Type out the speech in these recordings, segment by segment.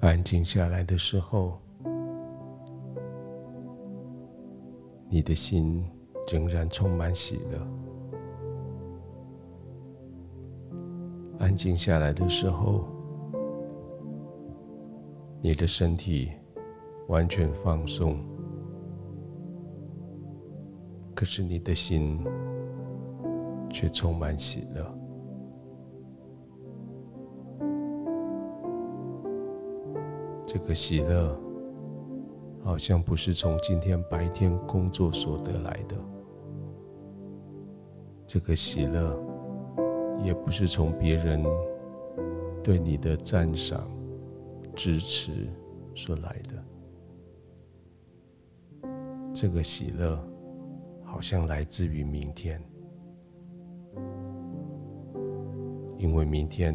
安静下来的时候，你的心仍然充满喜乐。安静下来的时候，你的身体完全放松，可是你的心却充满喜乐。这个喜乐好像不是从今天白天工作所得来的，这个喜乐也不是从别人对你的赞赏、支持所来的，这个喜乐好像来自于明天，因为明天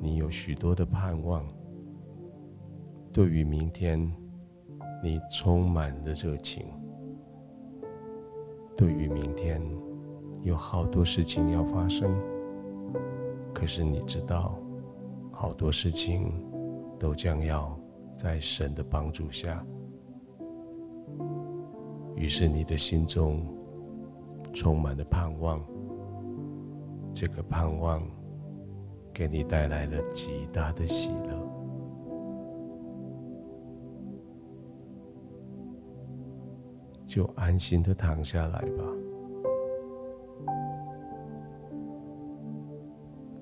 你有许多的盼望。对于明天，你充满了热情。对于明天，有好多事情要发生。可是你知道，好多事情都将要在神的帮助下。于是你的心中充满了盼望。这个盼望给你带来了极大的喜乐。就安心的躺下来吧，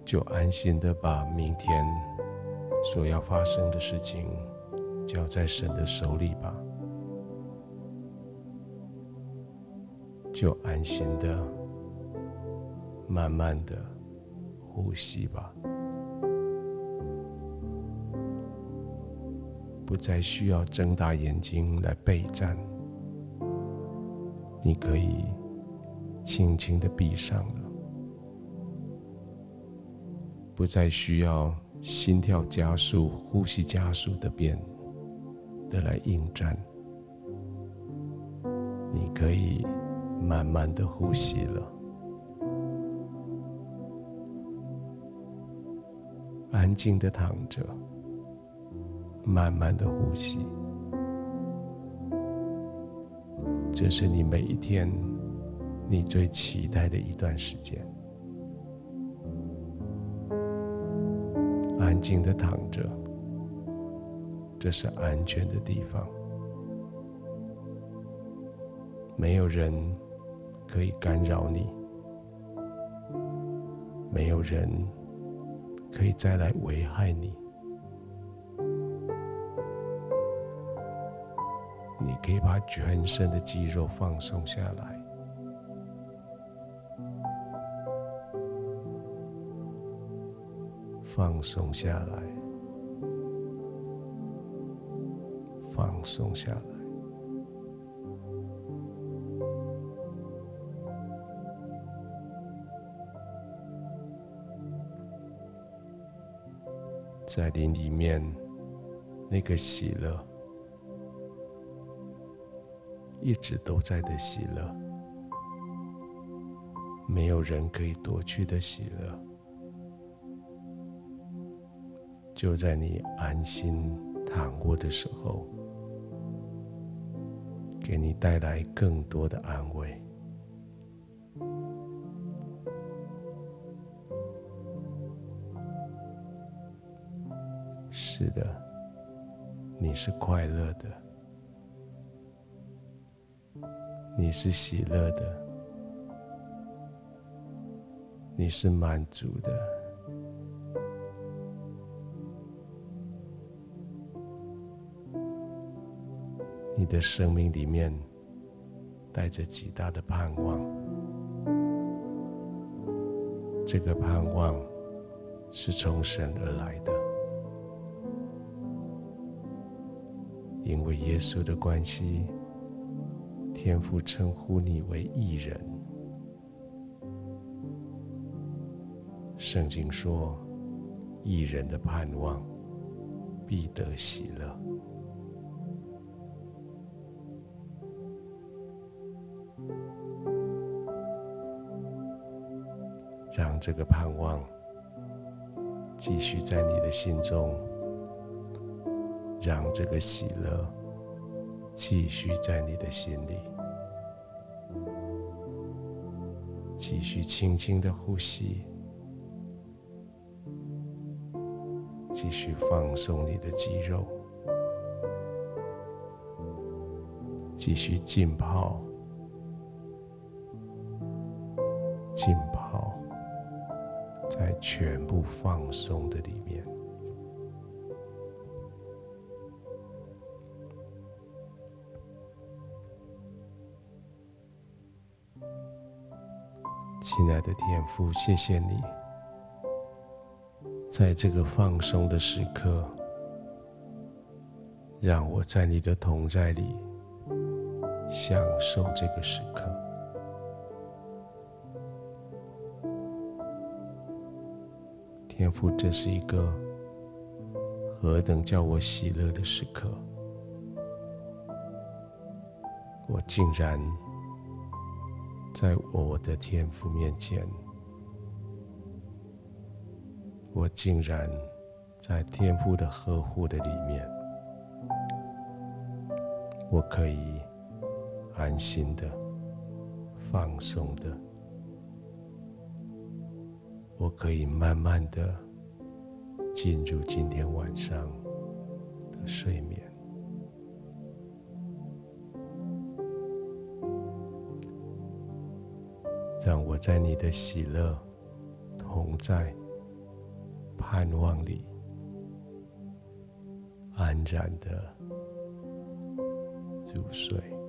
就安心的把明天所要发生的事情交在神的手里吧，就安心的慢慢的呼吸吧，不再需要睁大眼睛来备战。你可以轻轻的闭上了，不再需要心跳加速、呼吸加速的变的来应战。你可以慢慢的呼吸了，安静的躺着，慢慢的呼吸。这是你每一天你最期待的一段时间，安静的躺着，这是安全的地方，没有人可以干扰你，没有人可以再来危害你。你可以把全身的肌肉放松下来，放松下来，放松下来。在你里面，那个喜乐。一直都在的喜乐，没有人可以夺去的喜乐，就在你安心躺卧的时候，给你带来更多的安慰。是的，你是快乐的。你是喜乐的，你是满足的，你的生命里面带着极大的盼望，这个盼望是从神而来的，因为耶稣的关系。天父称呼你为义人。圣经说，义人的盼望必得喜乐。让这个盼望继续在你的心中，让这个喜乐继续在你的心里，继续轻轻的呼吸，继续放松你的肌肉，继续浸泡。浸泡在全部放松的里面，亲爱的天父，谢谢你，在这个放松的时刻，让我在你的同在里享受这个时刻。天父，这是一个何等叫我喜乐的时刻！我竟然在我的天父面前，我竟然在天父的呵护的里面，我可以安心的、放松的。我可以慢慢的进入今天晚上的睡眠，让我在你的喜乐、同在、盼望里安然的入睡。